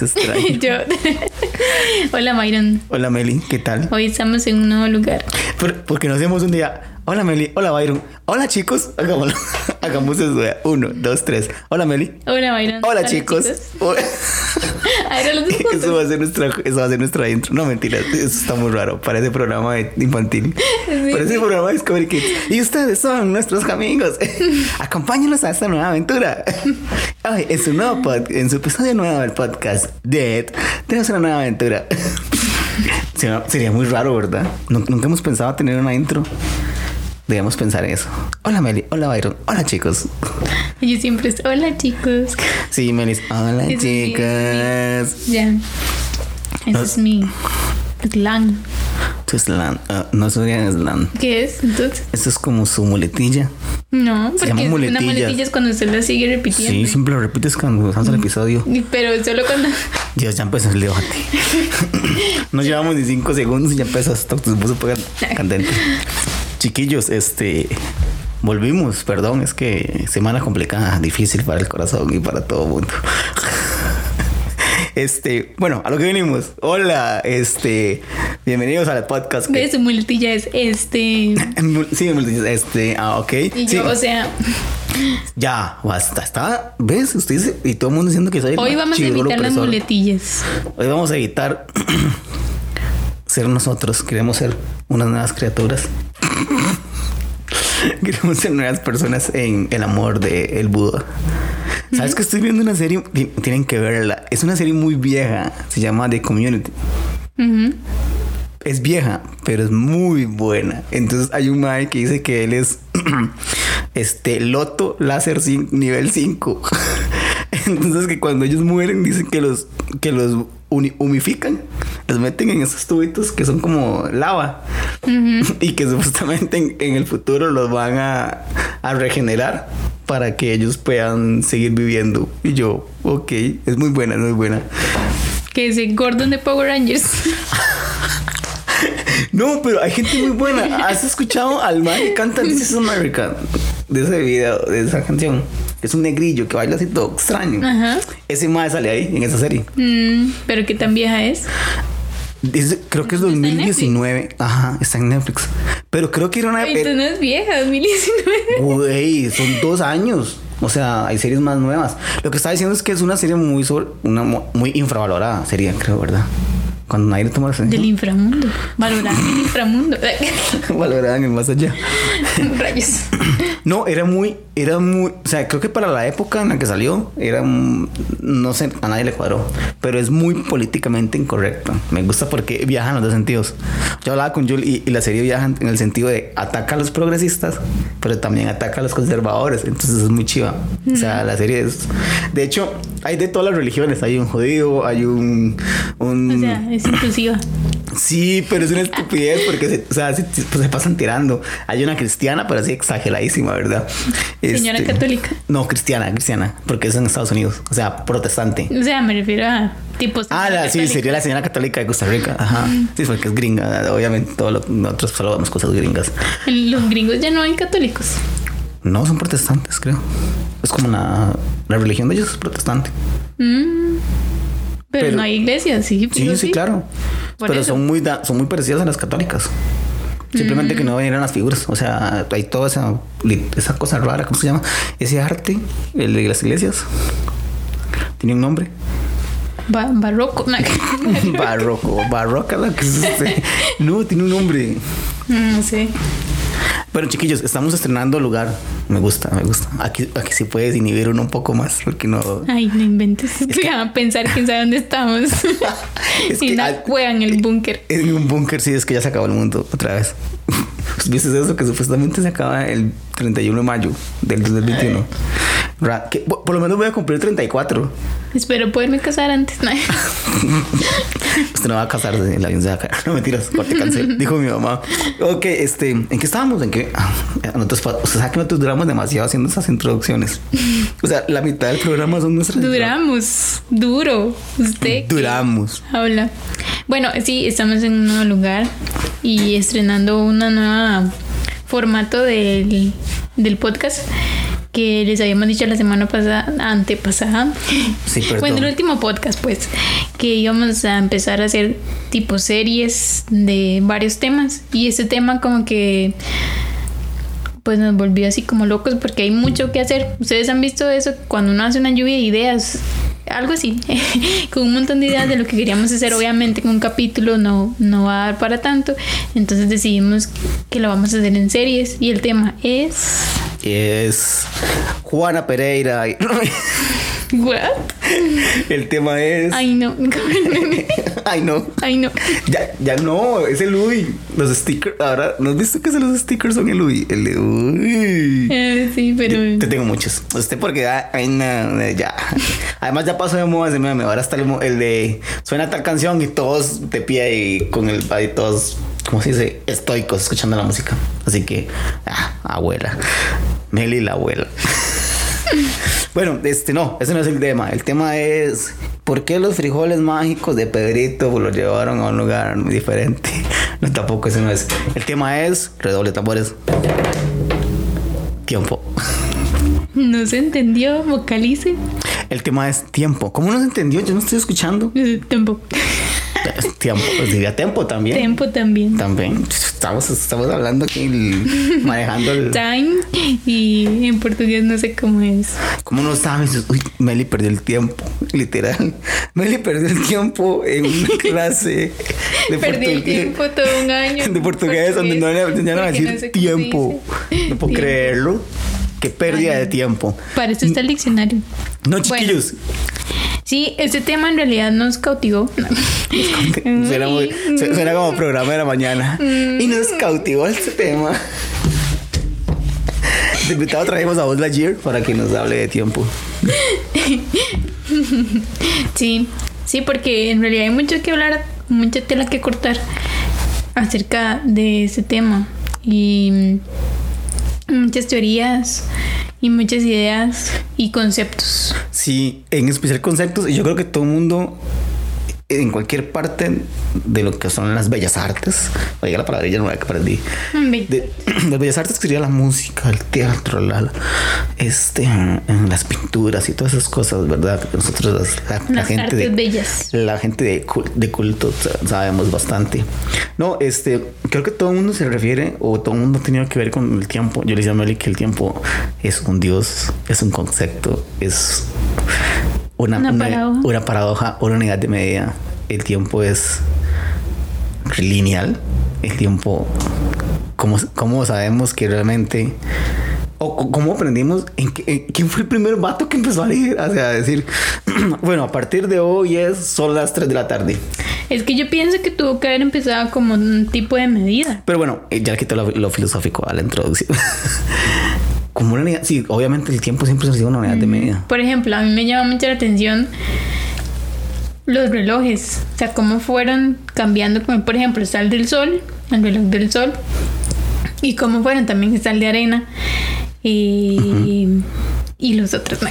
Yo. Hola, Myron. Hola Meli, ¿qué tal? Hoy estamos en un nuevo lugar. Por- porque nos hacemos un día. Hola Meli, hola Byron. Hola chicos. Hagámoslo. Hagamos eso. Uno, dos, tres. Hola Meli. Hola, Myron. Hola, chicos. Hola. Juntos. Eso va a ser nuestra, eso va a ser nuestra intro. No, mentira, eso está muy raro. Parece programa de infantil. Sí. Parece programa de Discovery Kids. Y ustedes son nuestros amigos. Acompáñenos a esta nueva aventura. Ay, en su nuevo pod- en su episodio nuevo del podcast Dead, tenemos una nueva aventura. Sería, sería muy raro, ¿verdad? Nu- Nunca hemos pensado tener una intro. Debemos pensar en eso. Hola Meli, hola Byron, hola chicos. Yo siempre estoy. Hola, chicos. Sí, Melis, hola es chicas. Ya. Ese No. es mi slang. Tu slam. Ah, no sería slam. ¿Qué es? Entonces. Esto es como su muletilla. No, porque llama una muletilla. es cuando usted la sigue repitiendo. Sí, siempre lo repites cuando empezamos el episodio. Pero solo cuando. Dios, ya empezó el debate. No llevamos ni cinco segundos y ya empezó. Se puso súper candente. Chiquillos, este. Volvimos, perdón, es que semana complicada, difícil para el corazón y para todo el mundo. Este, bueno, a lo que venimos. Hola, este, bienvenidos al podcast. Que, su muletilla es este. sí, este, ah, ok. Y Sí, yo, o sea, ya, basta, está, ¿ves? Usted dice, y todo el mundo diciendo que soy el hoy vamos a evitar las muletillas. Hoy vamos a evitar ser nosotros. Queremos ser unas nuevas criaturas. Queremos ser nuevas personas en el amor de el Buda. ¿Sabes que estoy viendo una serie? Ti- Tienen que verla. Es una serie muy vieja. Se llama The Community. Es vieja, pero es muy buena. Entonces hay un mae que dice que él es este Loto Láser nivel 5. Entonces que cuando ellos mueren dicen que los que los humifican, los meten en esos tubitos que son como lava y que supuestamente en, en el futuro los van a, a regenerar para que ellos puedan seguir viviendo. Y yo, ok, es muy buena, es muy buena. Que es el Gordon de Power Rangers. No, pero hay gente muy buena. ¿Has escuchado al man que canta This is America? De ese video, de esa canción. Es un negrillo que baila así todo extraño. Ajá. Ese mae sale ahí, en esa serie. Mm, pero qué tan vieja es. Creo que es Está en 2019. Ajá, está en Netflix. Pero creo que era una... Ay, Entonces no es vieja, 2019. Güey, son dos años. O sea, hay series más nuevas. Lo que está diciendo es que es una serie muy sobre, una muy infravalorada, sería, creo, ¿verdad? Cuando nadie le toma la Del atención. inframundo. Valorar el inframundo. Valorada en el más allá. Rayos. No, era muy, era muy, o sea, creo que para la época en la que salió, era, no sé, a nadie le cuadró, pero es muy políticamente incorrecto. Me gusta porque viaja en los dos sentidos. Yo hablaba con Jules y, y la serie viaja en el sentido de ataca a los progresistas, pero también ataca a los conservadores, entonces es muy chiva. O sea, la serie es, de hecho, hay de todas las religiones, hay un judío, hay un, un O sea, es inclusiva. Sí, pero es una estupidez porque se, o sea, se, pues, se pasan tirando. Hay una cristiana, pero así exageradísima, ¿verdad? Señora Este, católica. No, cristiana, cristiana, porque es en Estados Unidos, o sea, protestante. O sea, me refiero a tipos. Ah, la, sí, sería la señora católica de Costa Rica. Ajá. Sí, porque es gringa. Obviamente, todos lo- nosotros solo cosas gringas. Los gringos ya no hay católicos. No, son protestantes, creo. Es como la, la religión de ellos es protestante. Mm. Pero, Pero- no hay iglesias, sí. Sí, fijo, sí, claro. Por Pero eso. son muy, da- son muy parecidas a las católicas. Simplemente que no vinieran las figuras. O sea, hay toda esa, esa cosa rara, ¿cómo se llama? Ese arte, el de las iglesias. Tiene un nombre. Ba- barroco. No, Barroco. Barroca, la que es este. No, tiene un nombre. no sé. Bueno, chiquillos, estamos estrenando lugar. Me gusta, me gusta. Aquí, aquí sí puedes inhibir uno un poco más, porque no. Ay, no inventes. Voy a pensar quién sabe dónde estamos. Es que una al- cueva en el búnker. En un búnker, sí, es que ya se acabó el mundo otra vez. ¿Viste eso? Que supuestamente se acaba el 31 de mayo del 2021. Que por por lo menos voy a cumplir 34. Espero poderme casar antes. No. Usted no va a casarse, el avión se va a caer. No mentiras, corte cancel. Dijo mi mamá. Ok, este, ¿en qué estábamos? ¿En qué? Nosotros, o sea, ¿sabe que nosotros duramos demasiado haciendo esas introducciones. O sea, la mitad del programa son nuestras. Duramos. Duro. Usted. Duramos. Habla. Bueno, sí, estamos en un nuevo lugar y estrenando una nueva formato del, del podcast que les habíamos dicho la semana pasada, antepasada, Sí, bueno, el último podcast, pues, que íbamos a empezar a hacer tipo series de varios temas. Y ese tema como que pues nos volvió así como locos porque hay mucho que hacer. Ustedes han visto eso cuando uno hace una lluvia de ideas, algo así, con un montón de ideas de lo que queríamos hacer. Obviamente con un capítulo no, no va a dar para tanto, entonces decidimos que lo vamos a hacer en series y el tema es... Es Juana Pereira. y- ¿What? El tema es. Ay no, Ay, no. ay no. Ya, ya no, es el Uy. Los stickers. Ahora, ¿no has visto que los stickers son el Uy? El de Uy. Eh, sí, pero... Te tengo muchos. Usted porque ya, ay, no, ya. Además ya pasó de moda ese meme. Ahora está el, el de suena tal canción y todos de pie y con el y todos, ¿cómo se dice? Estoicos escuchando la música. Así que, ah, abuela. Meli la abuela. Bueno, este no, ese no es el tema. El tema es ¿por qué los frijoles mágicos de Pedrito lo llevaron a un lugar muy diferente? No, tampoco ese no es. El tema es redoble tambores. Tiempo. No se entendió, vocalice. El tema es tiempo. ¿Cómo no se entendió? Yo no estoy escuchando. Tiempo. Tiempo. Pues diría tiempo también. Tiempo también. También. Estamos, estamos hablando aquí, el- manejando el. Time y en portugués no sé cómo es. ¿Cómo no sabes? Uy, Meli perdió el tiempo. Literal. Meli perdió el tiempo en una clase de Perdí el tiempo todo un año. De portugués, donde no le enseñaron a decir no sé tiempo. No puedo creerlo. Qué pérdida Ay, de tiempo. Para eso está el diccionario. No, chiquillos. Sí, este tema en realidad nos cautivó. Suena, muy- su- suena como programa de la mañana. Mm. Y nos cautivó este tema. De invitado traemos a Buzz Lightyear para que nos hable de tiempo. Sí, sí, porque en realidad hay mucho que hablar, mucha tela que cortar acerca de ese tema. Y muchas teorías y muchas ideas y conceptos. Sí, en especial conceptos. Y yo creo que todo el mundo, en cualquier parte de lo que son las bellas artes, oiga la palabra ya nueva que aprendí. Mm, De, las bellas artes que sería la música, el teatro, la, la- este, en las pinturas y todas esas cosas, ¿verdad? Nosotros, las- la, la gente artes de, bellas. la gente de, de culto sa- sabemos bastante. No, este, creo que todo el mundo se refiere o todo el mundo ha tenido que ver con el tiempo. Yo le decía a Meli que el tiempo es un dios, es un concepto, es una, Una una, paradoja. una paradoja, una unidad de medida. El tiempo es lineal. El tiempo, ¿cómo, cómo sabemos que realmente... O cómo aprendimos en, qué- en quién fue el primer vato que empezó a leer, o sea, a decir, bueno, a partir de hoy es son las 3 de la tarde. Es que yo pienso que tuvo que haber empezado como un tipo de medida. Pero bueno, eh, ya le quito lo, lo filosófico a la introducción. Como una unidad, sí, obviamente el tiempo siempre ha sido una unidad de medida. Por ejemplo, a mí me llama mucho la atención los relojes. O sea, cómo fueron cambiando. Como, por ejemplo, está el del sol, el reloj del sol. Y cómo fueron también está el de arena. Y, y los otros. ¿no?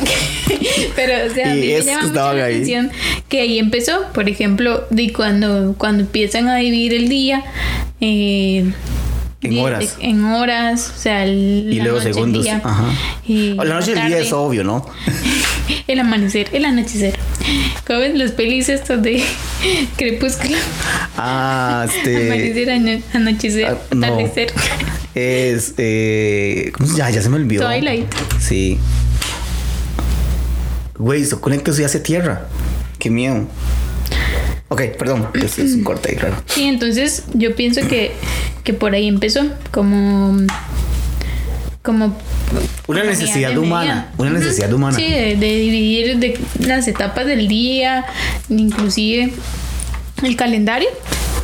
Pero, o sea, a mí me llama mucho la atención que ahí empezó. Por ejemplo, de cuando, cuando empiezan a dividir el día. eh, En horas. En horas, o sea, el, Y la luego noche, segundos. día, Ajá. y O la noche del día es obvio, ¿no? El amanecer, el anochecer. ¿Cómo ven los pelis estos de crepúsculo? Ah, este. Amanecer, ano- anochecer, ah, no. atardecer. Es. Eh, ¿Cómo se llama? Ya se me olvidó. Twilight. Sí. Güey, eso conecta y hace tierra. Qué miedo. Ok, perdón. Es, es un corte ahí, claro. Sí, entonces yo pienso que, que por ahí empezó como como Una necesidad humana. Una necesidad humana. Sí, de, de dividir de las etapas del día, inclusive el calendario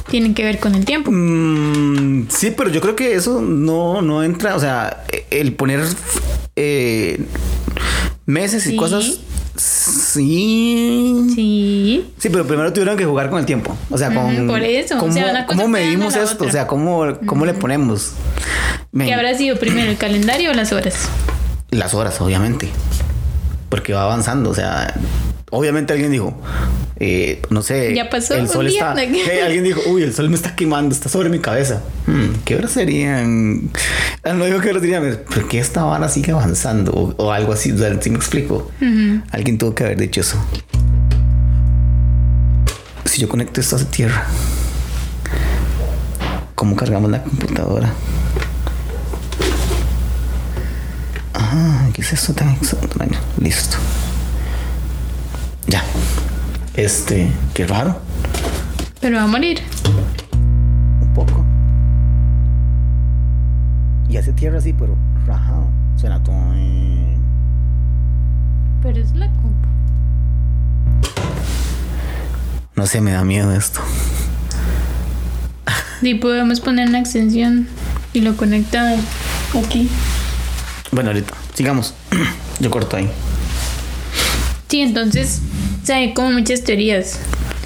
tienen que ver con el tiempo. Mm, sí, pero yo creo que eso no, no entra. O sea, el poner eh, meses y cosas. Sí. Sí. Sí, pero primero tuvieron que jugar con el tiempo. O sea, con. Por eso, o ¿Cómo, sea, medimos esto? otra. O sea, ¿cómo, cómo le ponemos? Men, ¿Qué habrá sido primero, el calendario o las horas? Las horas, obviamente. Porque va avanzando. O sea, obviamente alguien dijo, eh, no sé, Ya pasó el un sol día. está, Eh, alguien dijo, uy, el sol me está quemando, está sobre mi cabeza. Hmm, ¿Qué horas serían? Ah, No digo que horas serían, pero que esta vara sigue avanzando o, o algo así, ¿sí me explico? Alguien tuvo que haber dicho eso. Si yo conecto esto a tierra, ¿cómo cargamos la computadora? Ah, ¿qué es esto tan extraño? Listo. Este, qué raro. Pero va a morir. Un poco. Y hace tierra así, pero rajado. Suena todo. Pero es la compu. No sé, me da miedo esto. Y podemos poner una extensión y lo conecta aquí. Bueno, ahorita, sigamos. Yo corto ahí. Sí, entonces, o sea, hay como muchas teorías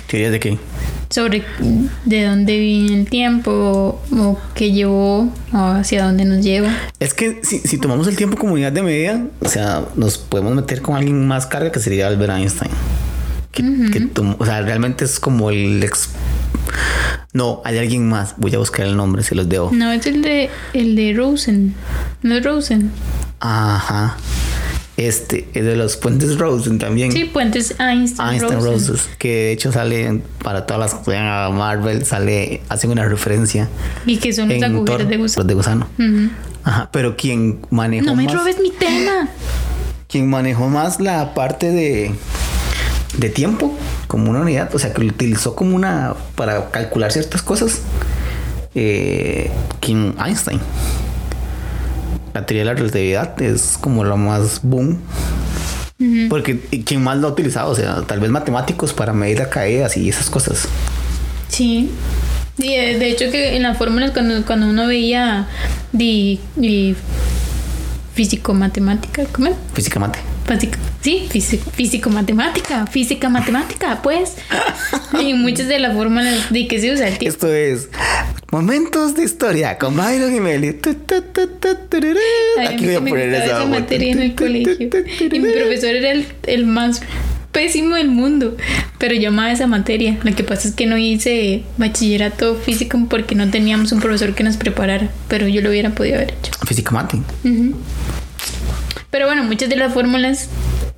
¿Teorías de qué? sobre de dónde viene el tiempo o qué llevó o hacia dónde nos lleva. Es que si, si tomamos el tiempo como unidad de medida, o sea, nos podemos meter con alguien más carga que sería Albert Einstein. Que, o sea, realmente es como el ex... No, hay alguien más. Voy a buscar el nombre, se los debo. No, es el de el de Rosen. No es Rosen. Ajá. Este es de los puentes Rosen también. Sí, puentes Einstein, Einstein Rosen. Roses, que de hecho sale para todas las que juegan a Marvel, sale, hacen una referencia Y que son los agujeros de los gusano. de gusano. Ujú. Ajá, pero quien manejó No me más, robes mi tema. quien manejó más la parte de de tiempo como una unidad, o sea, que lo utilizó como una para calcular ciertas cosas. Eh, King Einstein. La teoría de la relatividad es como lo más boom. Porque quien más lo ha utilizado, o sea, tal vez matemáticos para medir las caídas y esas cosas. Sí. Y eh, de hecho que en las fórmulas cuando, cuando uno veía de, de físico-matemática, ¿cómo es? Física mate. Físico, sí, físico, físico-matemática, física-matemática, pues. y muchas de las fórmulas de que se usa el tiempo. Esto es Momentos de Historia con Byron y Meli. Aquí voy a poner esa materia en el colegio. Y mi profesor era el, el más pésimo del mundo, pero yo amaba esa materia. Lo que pasa es que no hice bachillerato físico porque no teníamos un profesor que nos preparara, pero yo lo hubiera podido haber hecho. Física mate. Pero bueno, muchas de las fórmulas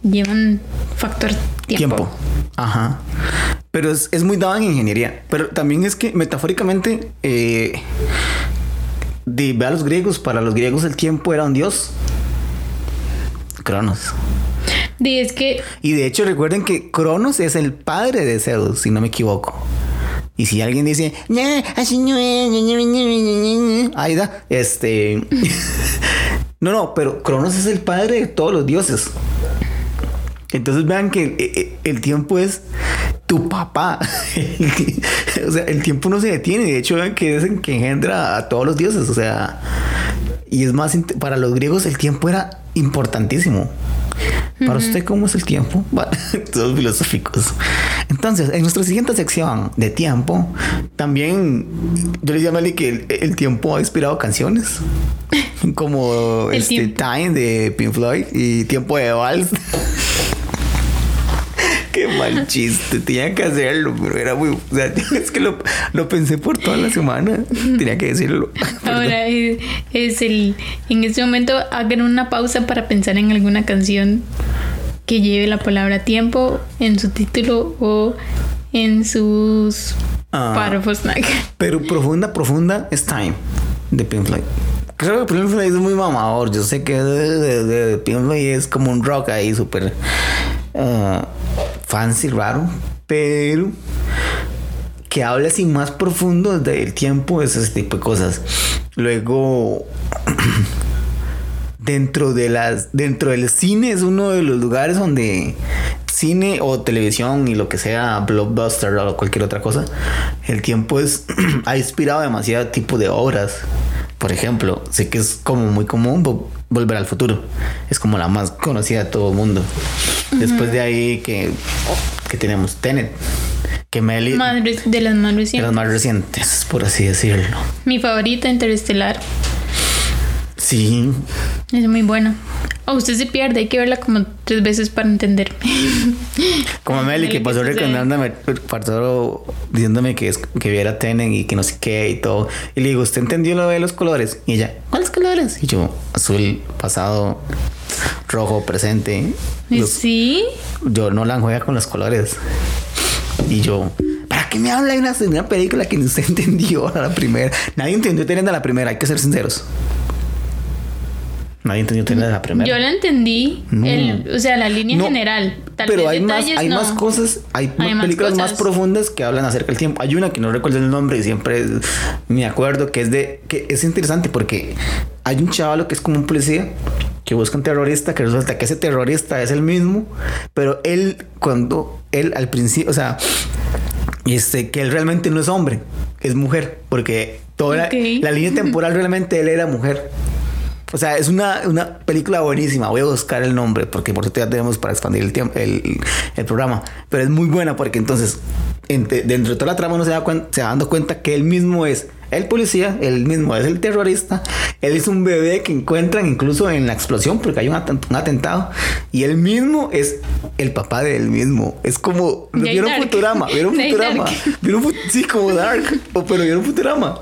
llevan factor tiempo. Tiempo. Ajá. Pero es, es muy dado en ingeniería. Pero también es que metafóricamente, eh, de, ve a los griegos, para los griegos el tiempo era un dios. Cronos. Y es que Y de hecho recuerden que Cronos es el padre de Zeus, si no me equivoco. Y si alguien dice, ahí da, este... no, no, pero Cronos es el padre de todos los dioses. Entonces vean que eh, eh, el tiempo es tu papá. o sea, el tiempo no se detiene. De hecho, vean que es el que engendra a todos los dioses. O sea, y es más, para los griegos el tiempo era importantísimo. Para usted, ¿cómo es el tiempo? Bueno, Todos filosóficos. Entonces, en nuestra siguiente sección de tiempo, también yo les llamo que el, el tiempo ha inspirado canciones. Como El este. Time de Pink Floyd y Tiempo de Vals. Qué mal chiste, tenía que hacerlo, pero era muy. O sea, es que lo, lo pensé por toda la semana. Tenía que decirlo. ahora es, es el... En este momento hagan una pausa para pensar en alguna canción que lleve la palabra tiempo en su título o en sus Ah. párrafos. Pero profunda, profunda es Time de Pink Floyd. Creo que Pink Floyd es muy mamador. Yo sé que de, de- de Pink Floyd es como un rock ahí súper ah, fancy, raro. Pero que hable así más profundo del tiempo, es ese tipo de cosas. Luego, dentro de las, dentro del cine es uno de los lugares donde cine o televisión y lo que sea, blockbuster o cualquier otra cosa, el tiempo es ha inspirado demasiado tipo de obras. Por ejemplo, sé que es como muy común Volver al futuro. Es como la más conocida de todo el mundo. Después de ahí que, que tenemos Tenet, que Meli de las más de recientes. las más recientes, por así decirlo. Mi favorita, Interestelar. Sí, Es muy buena. O usted se pierde, hay que verla como tres veces para entender. Como Meli, que pasó recomendándome, pasó diciéndome que, es, que viera Tenen y que no sé qué y todo. Y le digo, ¿usted entendió lo de los colores? Y ella, ¿cuáles colores? Y yo, azul, pasado, rojo, presente. Los- Sí. yo no la juega con los colores. Y yo, ¿para qué me habla de una, de una película que usted entendió a la primera? Nadie entendió Tenen a la primera, hay que ser sinceros. Nadie entendió Tenen a la primera. Yo la entendí. No. el- o sea, la línea No, general. Tal pero vez hay más, detalles hay no. más cosas, hay, Hay más películas más cosas. profundas que hablan acerca del tiempo. Hay una que no recuerdo el nombre y siempre me acuerdo que es de que es interesante porque hay un chavalo que es como un policía que busca un terrorista que resulta que ese terrorista es el mismo, pero él cuando él al principio, o sea, este que él realmente no es hombre, es mujer, porque toda la- Ok. la, línea temporal realmente él era mujer. O sea, es una, una película buenísima. Voy a buscar el nombre porque por cierto ya tenemos para expandir el tiempo, el, el programa. Pero es muy buena porque entonces, entre- dentro de toda la trama, uno se, da cuen- se va dando cuenta que él mismo es el policía, él mismo es el terrorista. Él es un bebé que encuentran incluso en la explosión porque hay un, un atentado. Y él mismo es el papá de él mismo. Es como. ¿Vieron Dark. Futurama? ¿Vieron ahí Futurama? Dark. ¿Vieron sí, como Dark. O, pero vieron Futurama.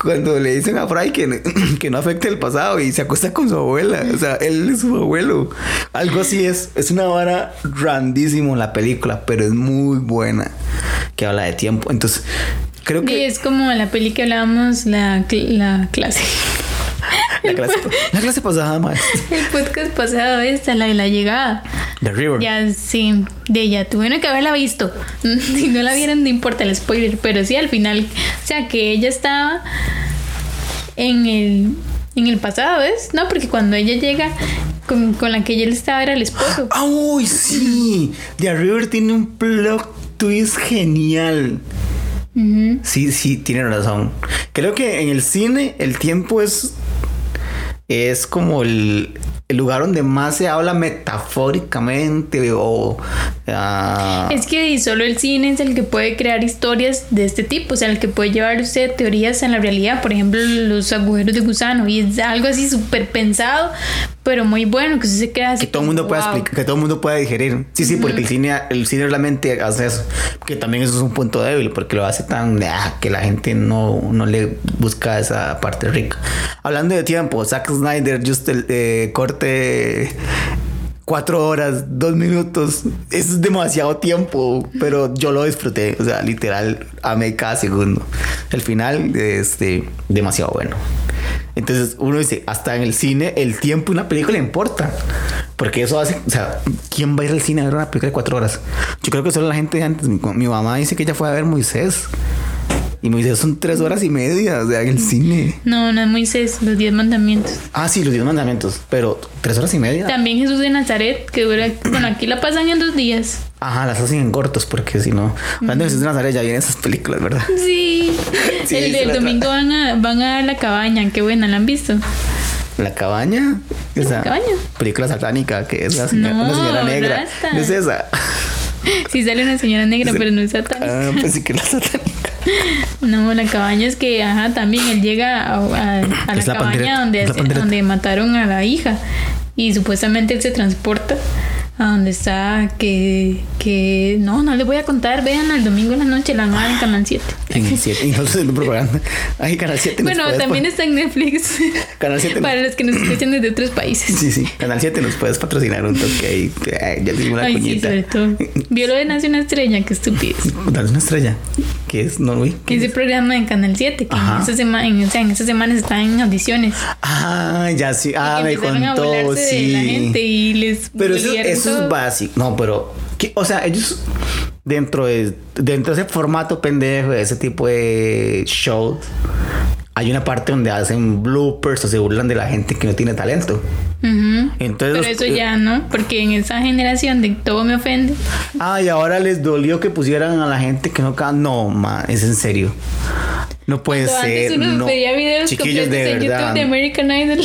Cuando le dicen a Fry que, que no afecte el pasado y se acuesta con su abuela. O sea, él es su abuelo. Algo así es. Es una vara grandísimo la película, pero es muy buena. Que habla de tiempo. Entonces, creo Y que. es como la peli que hablábamos, la, cl- la clase. La clase, la clase pasada, más. El podcast pasado, esta, la de la llegada. The River. Ya, sí, de ella. Tuvieron que haberla visto. Si no la vieron, no importa el spoiler. Pero sí, al final, o sea, que ella estaba en el, en el pasado, ¿ves? No, porque cuando ella llega, con, con la que ella estaba era el esposo. ¡Ah, ¡Uy, sí! The River tiene un plot twist genial. Sí, sí, tiene razón. Creo que en el cine el tiempo es. Es como el, el lugar donde más se habla metafóricamente o. ah, Es que solo el cine es el que puede crear historias de este tipo, o sea, el que puede llevar usted teorías en la realidad, por ejemplo, los agujeros de gusano, y es algo así súper pensado, pero muy bueno, que se queda así. que todo el mundo como, pueda "Wow". explicar, que todo el mundo pueda digerir. Sí, sí, porque el cine, el cine realmente hace eso. Que también eso es un punto débil, porque lo hace tan ah, que la gente no, no le busca esa parte rica. Hablando de tiempo, Zack Snyder, just el eh, corte cuatro horas, dos minutos. Es demasiado tiempo, pero yo lo disfruté. O sea, literal, amé cada segundo. El final, este, demasiado bueno. Entonces uno dice, hasta en el cine, el tiempo de una película importa. Porque eso hace, o sea, ¿quién va a ir al cine a ver una película de cuatro horas? Yo creo que solo la gente de antes, mi, mi mamá dice que ella fue a ver Moisés. Y Moisés son tres horas y media, o sea, en el cine. No, no es Moisés, los diez mandamientos. Ah, sí, los diez mandamientos, pero tres horas y media. También Jesús de Nazaret, que dura, bueno, aquí la pasan en dos días. Ajá, las hacen en cortos porque si no, hablando de Jesús de Nazaret ya vienen esas películas, ¿verdad? Sí, Sí, el, el domingo van a, van a la cabaña, qué buena, ¿la han visto? La cabaña, esa cabaña. película satánica que es la señora, No, una señora negra. rasta. ¿No es esa? Sí sale una señora negra, Sí. pero no es satánica. Ah, pues sí que es la satánica. No, la cabaña es que, ajá, también él llega a, a- a la la cabaña donde, la donde mataron a la hija y supuestamente él se transporta a donde está que, que no, no les voy a contar, vean el domingo en la noche, la van a dar en Canal 7. En el 7. Y no haciendo propaganda. Ay, Canal 7. nos Bueno, también está en Netflix Canal 7. para los que nos escuchan desde otros países. Sí, sí. Canal 7 nos puedes patrocinar un toque ahí. Ay, Ya tengo una Ay, sí, cuñita. sobre todo. Vio lo de Nace una estrella, qué estupidez. Dale una estrella. Que es no, güey. ¿Qué Ese es? programa en Canal 7, que en esa, semana, en, o sea, en esa semana están en audiciones. Ah, ya sí. Ah, que me a contó. burlarse de la Sí. gente y les Pero eso, es básico. No, pero. O sea, ellos. Dentro de, dentro de ese formato pendejo, de ese tipo de show, hay una parte donde hacen bloopers o se burlan de la gente que no tiene talento. Entonces, Pero eso ya no, porque en esa generación de todo me ofende. Ah, y ahora les dolió que pusieran a la gente que no canta. No, ma, es en serio. No puede Cuando ser. antes uno no. veía videos Chiquillos, de en verdad. YouTube de American Idol.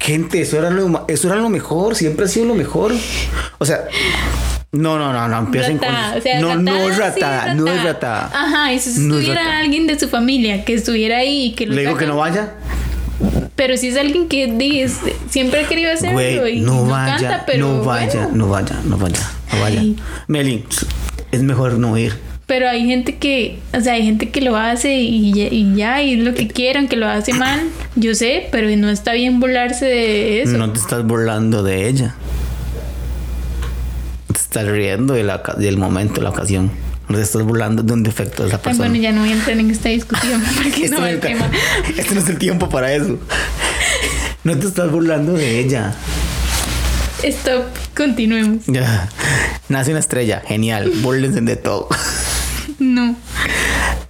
Gente, eso era, lo, eso era lo mejor. Siempre ha sido lo mejor. O sea, no, no, no, no empiecen Ratada, con. o sea, no, no es ratada, no es ratada. Ajá, y si No es estuviera alguien de su familia que estuviera ahí y que lo Le digo que no vaya. Pero si es alguien que dice, siempre ha querido hacerlo y no, no vaya, canta, pero no vaya, bueno. no vaya, no vaya, no vaya. Ay. Meli, es mejor no ir. Pero hay gente que, o sea, hay gente que lo hace y ya, y ya, y es lo que quieran, que lo hace mal. Yo sé, pero no está bien burlarse de eso. No te estás burlando de ella. Estás riendo de la, del momento, la ocasión. No te estás burlando de un defecto de esa Ay, persona. bueno, ya no voy a entrar en esta discusión porque Este no es el tema. este no es el tiempo para eso. No te estás burlando de ella. Stop, continuemos. Ya. Nace una estrella. Genial. Búrlense de todo. No.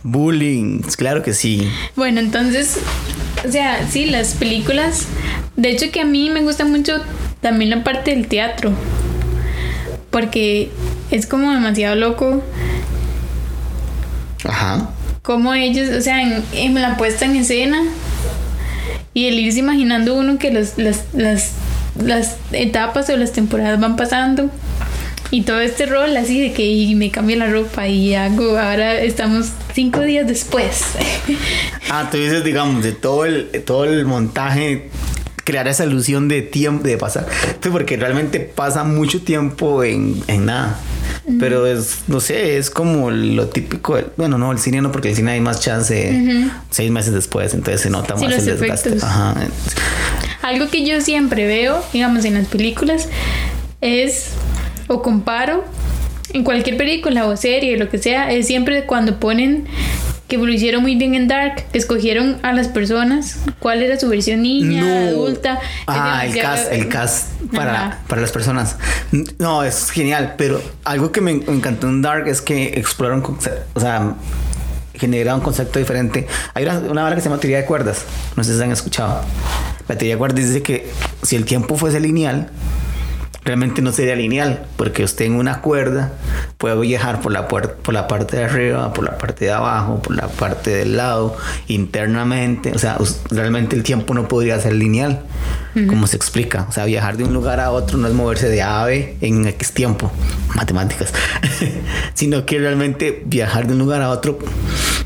Bullying. Claro que sí. Bueno, entonces, o sea, sí, las películas. De hecho, que a mí me gusta mucho también la parte del teatro. Porque es como demasiado loco Ajá. como ellos, o sea, en, en la puesta en escena y el irse imaginando uno que los, las, las, las etapas o las temporadas van pasando y todo este rol así de que y me cambio la ropa y hago, ahora estamos cinco días después. Ah, tú dices, digamos, de todo el, todo el montaje, crear esa ilusión de tiempo, de pasar. Porque realmente pasa mucho tiempo en, en nada. Pero es, no sé, es como lo típico. del- bueno, no, el cine no, porque el cine hay más chance seis meses después, entonces se nota Sí, más el desgaste. Ajá. Algo que yo siempre veo, digamos, en las películas es, o comparo, en cualquier película o serie, lo que sea, es siempre cuando ponen que lo hicieron muy bien en Dark, que escogieron a las personas, cuál era su versión niña, adulta. Ah, el cast, el cast para, para las personas. No, es genial, pero algo que me encantó en Dark es que exploraron, o sea, generaron un concepto diferente. Hay una, una que se llama teoría de cuerdas, no sé si se han escuchado. La teoría de cuerdas dice que si el tiempo fuese lineal, realmente no sería lineal, porque usted en una cuerda puede viajar por la, por la parte de arriba, por la parte de abajo, por la parte del lado, internamente. O sea, realmente el tiempo no podría ser lineal, como se explica. O sea, viajar de un lugar a otro no es moverse de A a B en X tiempo, matemáticas, sino que realmente viajar de un lugar a otro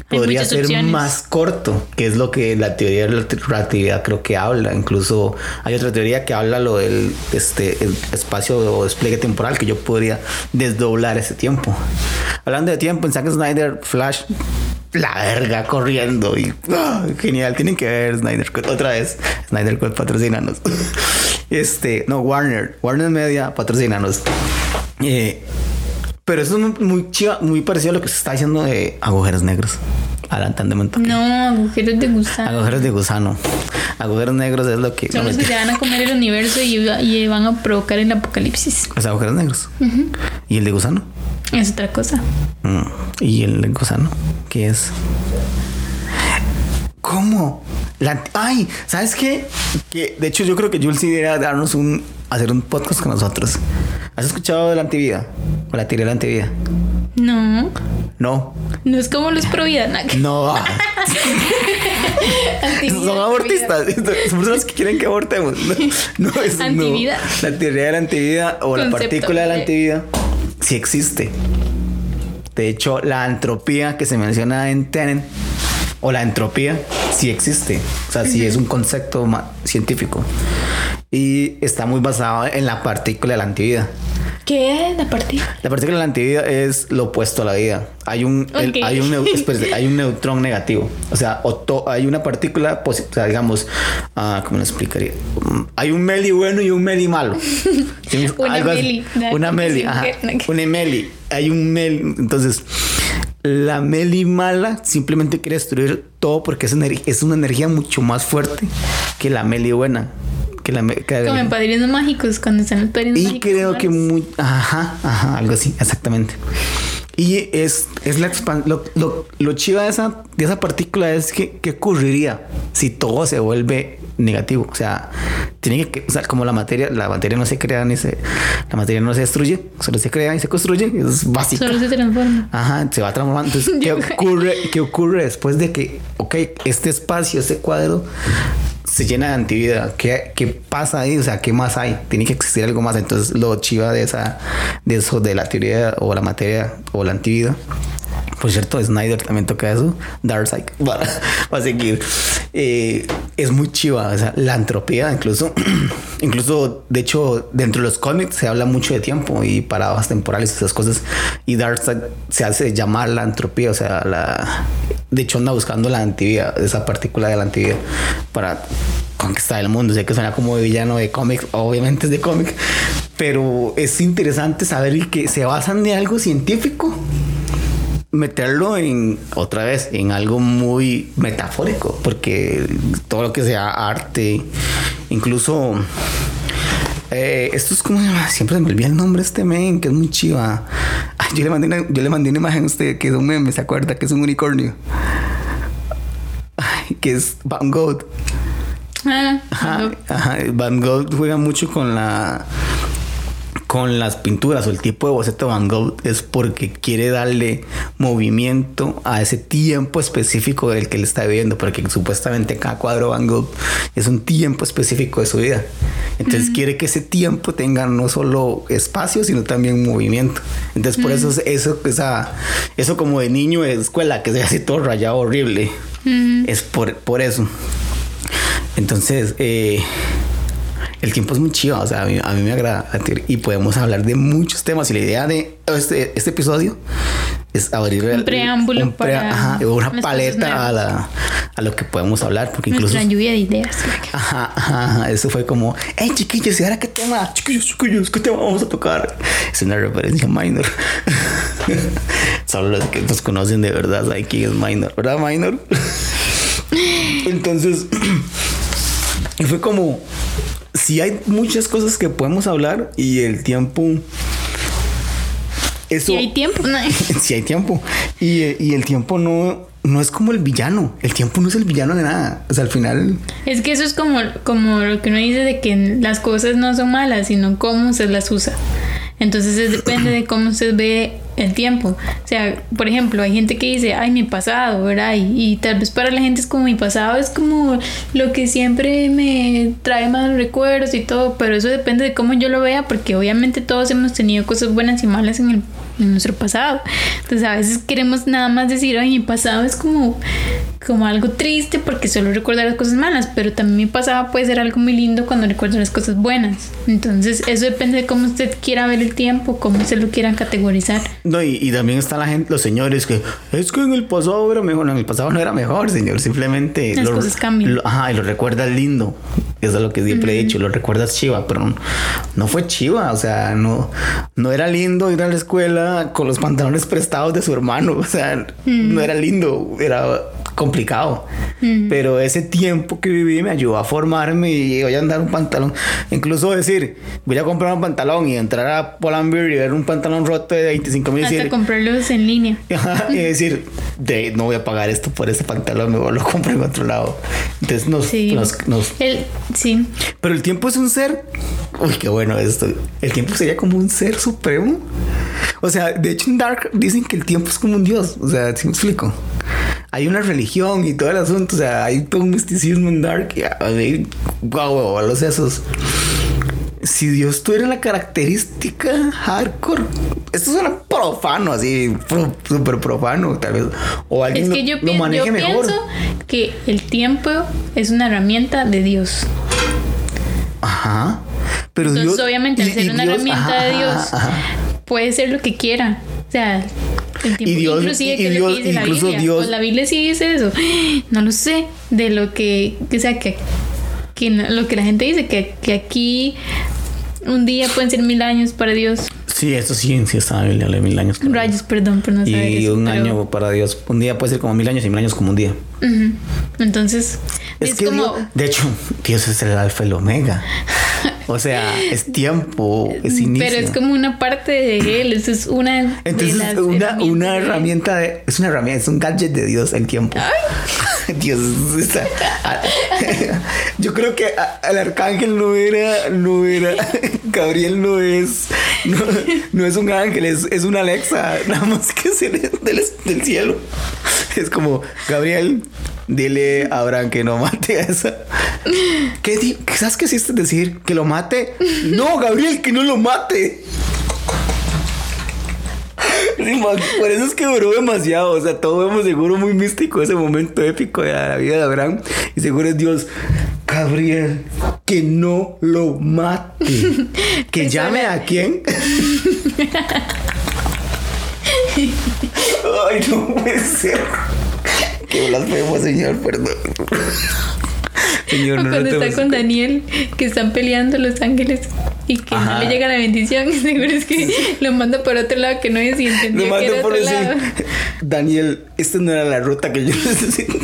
podría ser opciones. más corto, que es lo que la teoría de la relatividad creo que habla. Incluso hay otra teoría que habla lo del este, el espacio o despliegue temporal, que yo podría desdoblar ese tiempo. Hablando de tiempo, en Zack Snyder, Flash, la verga corriendo y ¡ah! genial. Tienen que ver Snyder Cut otra vez. Snyder Cut patrocinanos. Este, no, Warner, Warner Media patrocinanos. Eh, pero eso es muy, chiva, muy parecido a lo que se está diciendo de agujeros negros. Adelantándome un. No, agujeros de gusano. Agujeros de gusano. Agujeros negros es lo que. Son no, los que se mentira. van a comer el universo y, y van a provocar el apocalipsis. Los agujeros negros. ¿Y el de gusano? Es otra cosa. Mm. ¿Y el de gusano? ¿Qué es? ¿Cómo? La, ay, ¿sabes qué? Que de hecho yo creo que Jules sí debería darnos un hacer un podcast con nosotros. ¿Has escuchado de la antivida? O la teoría de la antivida. No, No. no es como los pro vida. nada que- No. Son abortistas. Son personas que quieren que abortemos. No, no es no. Antivida. La teoría de la antivida o la partícula de la antivida sí existe. De hecho, la entropía que se menciona en Tenet o la entropía sí existe. O sea, sí es un concepto científico. Y está muy basado en la partícula de la antivida. ¿Qué es la partida? La partícula de la antivida es lo opuesto a la vida. Hay un, el- Ok. hay, un espérate, hay un neutrón negativo. O sea, o to- hay una partícula, o sea, digamos, ah, ¿cómo lo explicaría? Mm, Hay un meli bueno y un meli malo. Una así. meli, Una meli, ajá. que- Una meli. Hay un meli. Entonces, la meli mala simplemente quiere destruir todo porque es, es una energía mucho más fuerte que la meli buena. Que la, me- que Como en padrinos mágicos, cuando están los padrinos y mágicos. creo que malos. muy. Ajá, ajá, algo así, exactamente. Y es, es la lo, lo, lo chiva de esa, de esa partícula es que, ¿qué ocurriría si todo se vuelve negativo? O sea, tiene que, o sea, como la materia, la materia no se crea ni se, la materia no se destruye, solo se crea y se construye, eso es básico. Solo se transforma. Ajá, se va transformando. Entonces, ¿qué ocurre, ¿qué ocurre después de que, ok, este espacio, este cuadro se llena de antivida? ¿Qué, ¿Qué pasa ahí? O sea, ¿qué más hay? Tiene que existir algo más. Entonces, lo chiva de esa, de eso, de la teoría o la materia o la antivida. Por cierto, Snyder también toca eso. Darkseid. Va a seguir. Eh, es muy chiva, o sea, la entropía, incluso, incluso, de hecho, dentro de los cómics se habla mucho de tiempo y paradas temporales, esas cosas, y Darkseid se hace llamar la entropía, o sea, la, de hecho anda buscando la antivida, esa partícula de la antivida para conquistar el mundo. Sé que suena como de villano de cómics, obviamente es de cómics, pero es interesante saber que se basan de algo científico meterlo en otra vez en algo muy metafórico porque todo lo que sea arte incluso eh, esto es como siempre me olvida el nombre este men que es muy chiva. Yo le mandé una, yo le mandé una imagen a usted que es un meme se acuerda que es un unicornio. Que es Van Gogh. Ah, Van Gogh juega mucho con la con las pinturas o el tipo de boceto Van Gogh es porque quiere darle movimiento a ese tiempo específico del que él está viviendo, porque supuestamente cada cuadro Van Gogh es un tiempo específico de su vida. Entonces quiere que ese tiempo tenga no solo espacio, sino también movimiento. Entonces por eso eso, esa, eso como de niño de escuela que se hace todo rayado horrible. Es por, por eso. Entonces, eh, el tiempo es muy chido, o sea, a mí, me agrada y podemos hablar de muchos temas y la idea de este, este episodio es abrir un preámbulo para una paleta a, la, a lo que podemos hablar porque incluso una lluvia de ideas ajá, ajá, eso fue como hey chiquillos y ahora qué tema chiquillos chiquillos qué tema vamos a tocar es una referencia minor. Solo los que nos conocen de verdad saben quién es minor verdad minor entonces fue como si hay muchas cosas que podemos hablar y el tiempo. Eso, si hay tiempo. si hay tiempo. Y, y, el tiempo no, no es como el villano. El tiempo no es el villano de nada. O sea, al final. Es que eso es como, como lo que uno dice de que las cosas no son malas, sino cómo se las usa. Entonces depende de cómo se ve el tiempo. O sea, por ejemplo, hay gente que dice, ay, mi pasado, ¿verdad? Y, tal vez para la gente es como mi pasado, es como lo que siempre me trae malos recuerdos y todo, pero eso depende de cómo yo lo vea, porque obviamente todos hemos tenido cosas buenas y malas en, el, en nuestro pasado. Entonces a veces queremos nada más decir, ay, mi pasado es como, como algo triste porque solo recuerda las cosas malas, pero también mi pasado puede ser algo muy lindo cuando recuerdo las cosas buenas. Entonces eso depende de cómo usted quiera ver el tiempo, cómo se lo quiera categorizar. No, y, también está la gente, los señores que es que en el pasado era mejor. en el pasado no era mejor, señor. Simplemente. Las cosas cambian. ajá, y lo recuerdas lindo. Eso es lo que siempre he dicho. Lo recuerdas chiva, pero no, fue chiva. O sea, no, no era lindo ir a la escuela con los pantalones prestados de su hermano. O sea, no era lindo. Era complicado. Pero ese tiempo que viví me ayudó a formarme y voy a andar un pantalón. Incluso decir, voy a comprar un pantalón y entrar a Pull&Bear y ver un pantalón roto de 25 Hasta comprarlos en línea. y decir, de, no voy a pagar esto por ese pantalón, me lo compro en otro lado. Entonces nos... Sí. sí. Pero el tiempo es un ser... Uy, qué bueno esto. El tiempo sería como un ser supremo. O sea, de hecho en Dark dicen que el tiempo es como un dios. O sea, si me explico hay una religión y todo el asunto, o sea, hay todo un misticismo en Dark. Y, wow, los esos. Si Dios tuviera la característica hardcore, esto suena profano, así, súper profano, tal vez. O alguien es que yo, lo, maneje yo pienso que el tiempo es una herramienta de Dios. Ajá. Pero Entonces, obviamente, al ser una herramienta de Dios, puede ser lo que quiera. O sea, y Dios, inclusive, y Dios, incluso la Dios. Pues la Biblia sí dice eso. No lo sé. De lo que, o sea, que, que lo que la gente dice, que, que aquí un día pueden ser mil años para Dios. Sí, eso sí, sí está en la Biblia, mil años. Rayos, perdón por no saber Y un año para Dios. Un día puede ser como mil años y mil años como un día. Entonces, es, que como... de hecho, Dios es el alfa y el omega. O sea, es tiempo, es inicio. Pero es como una parte de él, eso es una. Entonces, una, una herramienta, de, es una herramienta, es un gadget de Dios el tiempo. Dios, está, yo creo que el arcángel no era, no era, Gabriel no es, no, es un ángel, es, es una Alexa, nada más que se del, del cielo. Es como, Gabriel, Dile a Abraham que no mate a esa. ¿Qué ¿Sabes qué hiciste decir? ¿Que lo mate? No, Gabriel, que no lo mate. Por eso es que duró demasiado. O sea, todos vemos seguro muy místico ese momento épico de la vida de Abraham. Y seguro es Dios, Gabriel, que no lo mate. Que llame a quién. Ay, no puede ser. Qué blasfemo, señor, perdón. Señor, O no cuando está con Daniel, que están peleando los ángeles y que Ajá. no le llega la bendición, seguro es que lo manda por otro lado que no es y entendió Lo que era por otro decir, lado. Daniel, esta no era la ruta que yo necesito.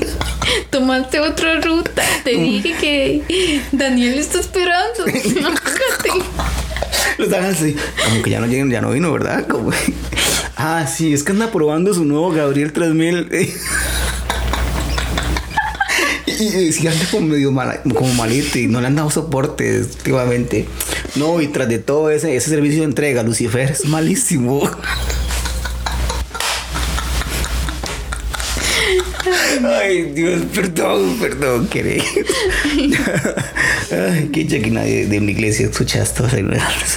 Tomaste otra ruta. Te dije que Daniel está esperando. Los ángeles como que ya no llegan, ya no vino, ¿verdad? Como, ah, sí, es que anda probando su nuevo Gabriel 3000. Y decía anda como medio mala, como malito y no le han dado soporte últimamente. No, y tras de todo ese, ese servicio de entrega, Lucifer es malísimo. Ay, Dios, perdón, perdón, queré. Ay, qué ya que nadie de mi iglesia escucha esto, se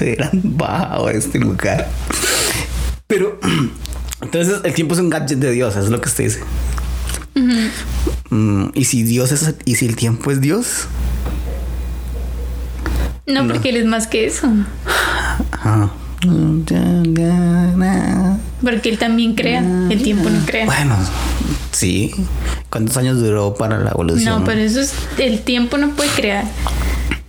hubieran bajado a este lugar. Pero, entonces el tiempo es un gadget de Dios, es lo que usted dice. Mm, y si Dios es, y si el tiempo es Dios, No, porque él es más que eso. Ajá. Porque él también crea. El tiempo no crea. Bueno, sí. ¿Cuántos años duró para la evolución? No, pero eso es. El tiempo no puede crear.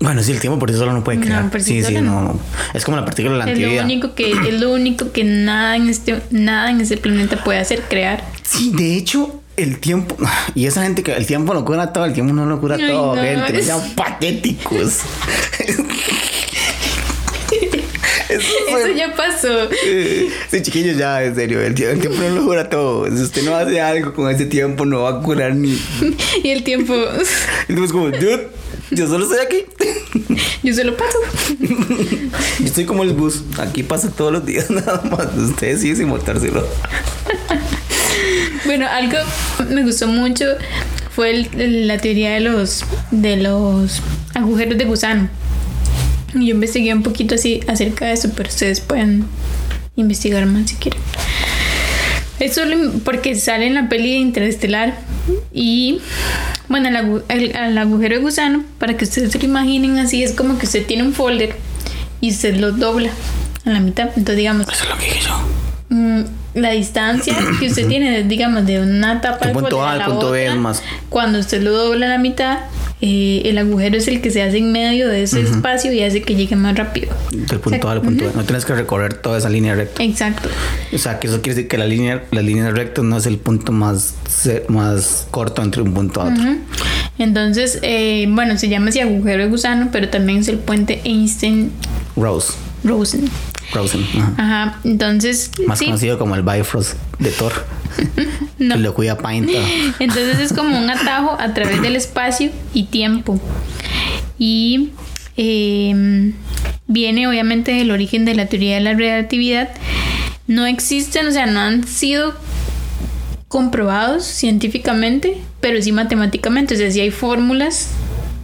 Bueno, sí, el tiempo por sí solo no puede No, crear. por sí sí, no, no. no. Es como la partícula de la Es lo único que, es lo único que nada en este, nada en este planeta puede hacer crear. Sí, de hecho, el tiempo. Y esa gente que el tiempo lo cura todo, el tiempo no lo cura Ay, todo, no, gente. Es- patéticos. Eso ya pasó. Eh, Sí, chiquillos, ya, en serio, el, tie- el tiempo no lo cura todo. Si usted no hace algo con ese tiempo, no va a curar ni. Y el tiempo. Entonces, como, dude, yo solo estoy aquí. Yo se lo paso. Yo estoy como el bus. Aquí pasa todos los días, nada más. Usted sí sin montárselo. Bueno, algo me gustó mucho fue el- la teoría de los de los agujeros de gusano. Y Yo investigué un poquito así acerca de eso, pero ustedes pueden investigar más si quieren. Es solo porque sale en la peli de Interestelar y bueno, el, agu- el- el agujero de gusano, para que ustedes se lo imaginen así, es como que usted tiene un folder y usted lo dobla a la mitad. Entonces, digamos, Eso es lo que dije yo. Mm, la distancia que usted tiene, digamos, de una tapa del punto A la punto B otra, es más. Cuando usted lo dobla a la mitad, eh, el agujero es el que se hace en medio de ese espacio y hace que llegue más rápido. Del punto A al punto B. No tienes que recorrer toda esa línea recta. Exacto. O sea, que eso quiere decir que la línea, la línea recta no es el punto más, más corto entre un punto a otro. Entonces, eh, bueno, se llama así agujero de gusano, pero también es el puente Einstein-Rosen. Rose. Rosen. ajá. Ajá, entonces, Más sí, conocido como el Bifrost de Thor. no. Lo cuida Painta. Entonces es como un atajo a través del espacio y tiempo. Y eh, viene obviamente del origen de la teoría de la relatividad. No existen, o sea, no han sido comprobados científicamente, pero sí matemáticamente. O sea, sí hay fórmulas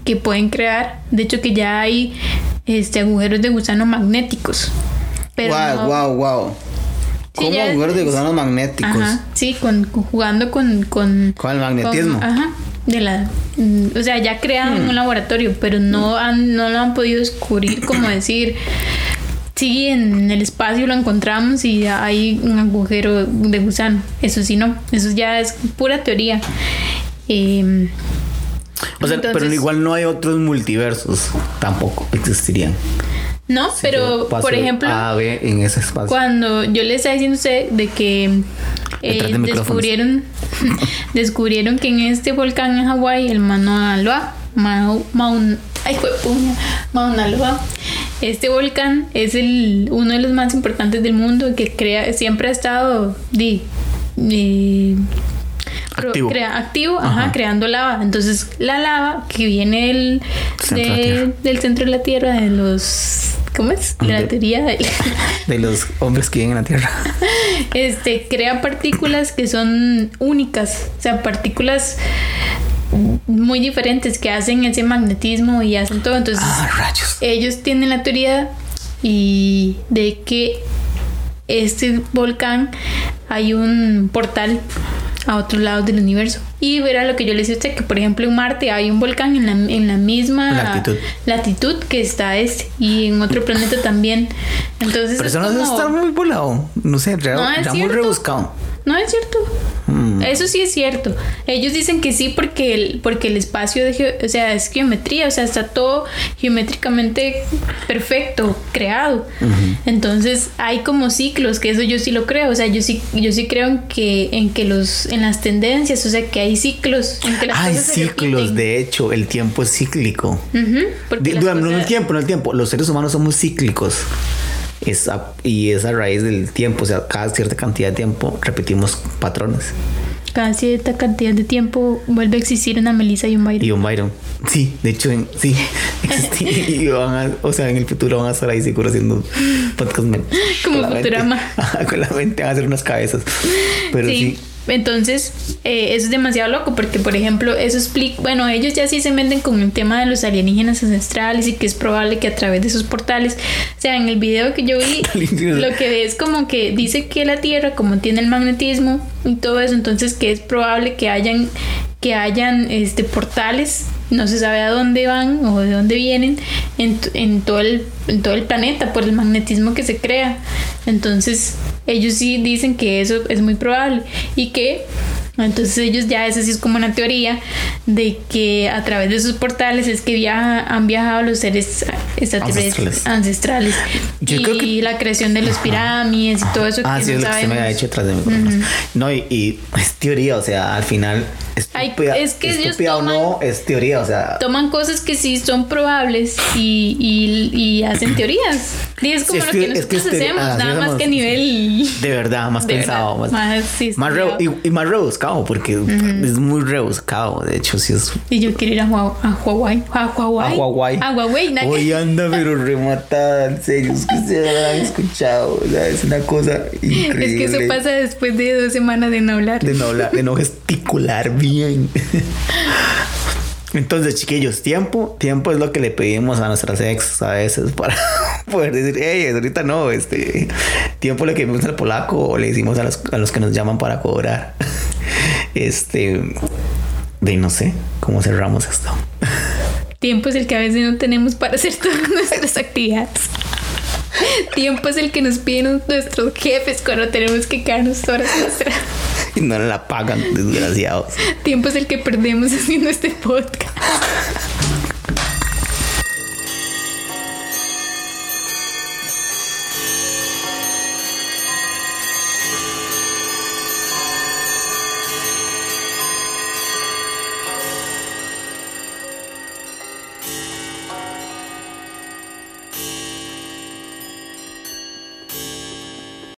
que pueden crear. De hecho, que ya hay este, agujeros de gusano magnéticos. Pero wow, no- wow, wow. Sí, ¿Cómo ya- agujeros de gusanos magnéticos? Ajá, sí, con, jugando con, con, Con el magnetismo. con- ajá, de la, mm, o sea, ya creado en un laboratorio, pero no han, no lo han podido descubrir, como decir, sí, en el espacio lo encontramos y hay un agujero de gusano. Eso sí, no, eso ya es pura teoría. Em, o sea, pero igual no hay otros multiversos. Tampoco existirían. no, Si pero por ejemplo, A B en ese espacio. Cuando yo le estaba diciendo a usted de que eh, de descubrieron descubrieron que en este volcán en Hawái, el Mauna Loa, Mau- Maun- ay, puña, Mauna Loa, este volcán es el uno de los más importantes del mundo que crea siempre ha estado di, di- pro- Activo. crea- activo, ajá, Ajá. creando lava. Entonces, la lava que viene del, Centro de la del centro de la Tierra, de los. ¿Cómo es? De la De- teoría de- De los hombres que viven en la Tierra. este, crea partículas que son únicas, o sea, partículas muy diferentes que hacen ese magnetismo y hacen todo. Entonces, Ah, rayos. ellos tienen la teoría y de que este volcán hay un portal a otros lados del universo. Y verá lo que yo les decía, que por ejemplo en Marte hay un volcán en la, en la misma Latitud. latitud que está este y en otro planeta también. Entonces, Pero es eso no como- está muy volado. No sé, re- No, es está muy rebuscado. No es cierto. Mm. Eso sí es cierto. Ellos dicen que sí porque el, porque el espacio de o sea, es geometría, o sea, está todo geométricamente perfecto, creado. Entonces, hay como ciclos, que eso yo sí lo creo, o sea, yo sí yo sí creo en que en que los en las tendencias, o sea, que hay ciclos en que las Hay cosas ciclos, de hecho, el tiempo es cíclico. Bueno, no el tiempo, no el tiempo. Los seres humanos somos cíclicos. Es a- y es a raíz del tiempo, o sea, cada cierta cantidad de tiempo repetimos patrones. cada cierta cantidad de tiempo vuelve a existir una Melissa y un Byron. Y un Byron. Sí, de hecho, en- sí, y van a, o sea, en el futuro van a estar ahí seguro haciendo podcast Como. Futurama. Con la mente van a hacer unas cabezas. Pero sí. sí. Entonces, eh, eso es demasiado loco porque, por ejemplo, eso explica, bueno, ellos ya sí se meten con el tema de los alienígenas ancestrales y que es probable que a través de esos portales, o sea, en el video que yo vi, lo que ve es como que dice que la Tierra, como tiene el magnetismo y todo eso, entonces que es probable que hayan que hayan este portales no se sabe a dónde van o de dónde vienen en, en todo el en todo el planeta por el magnetismo que se crea. Entonces ellos sí dicen que eso es muy probable y que entonces ellos ya eso sí es como una teoría de que a través de esos portales es que viaja, han viajado los seres extraterrestres Ancestrales. Yo y creo que- la creación de las pirámides y todo eso Ah, que sí, no es lo que me ha hecho de mí. No, y, y es teoría, o sea, al final. Ay, Estúpida, es que ellos estúpida o no, es teoría, o sea. toman cosas que sí son probables y, y, y hacen teorías. Y es como Sí, es lo que- que es que nosotros hacemos, ah, nada más que a nivel De verdad, más pensado. verdad, más, más, sí, más y más rebuscado, porque es muy rebuscado. De hecho, sí es. Y yo quiero ir a, a Huawei. A Huawei. A Huawei. A que- Hoy anda, pero rematada, en serio. Es que ustedes lo han escuchado. O sea, es una cosa increíble. Es que eso pasa después de dos semanas de no hablar. De no hablar, de no gesticular bien. Entonces, chiquillos, tiempo, tiempo es lo que le pedimos a nuestras ex a veces para poder decir, hey, ahorita no, este tiempo le pedimos al polaco o le decimos a los, a los que nos llaman para cobrar. Este, de no sé cómo cerramos esto. Tiempo es el que a veces no tenemos para hacer todas nuestras actividades. Tiempo es el que nos piden nuestros jefes cuando tenemos que quedarnos horas. Y no la pagan, desgraciados. Tiempo es el que perdemos haciendo este podcast.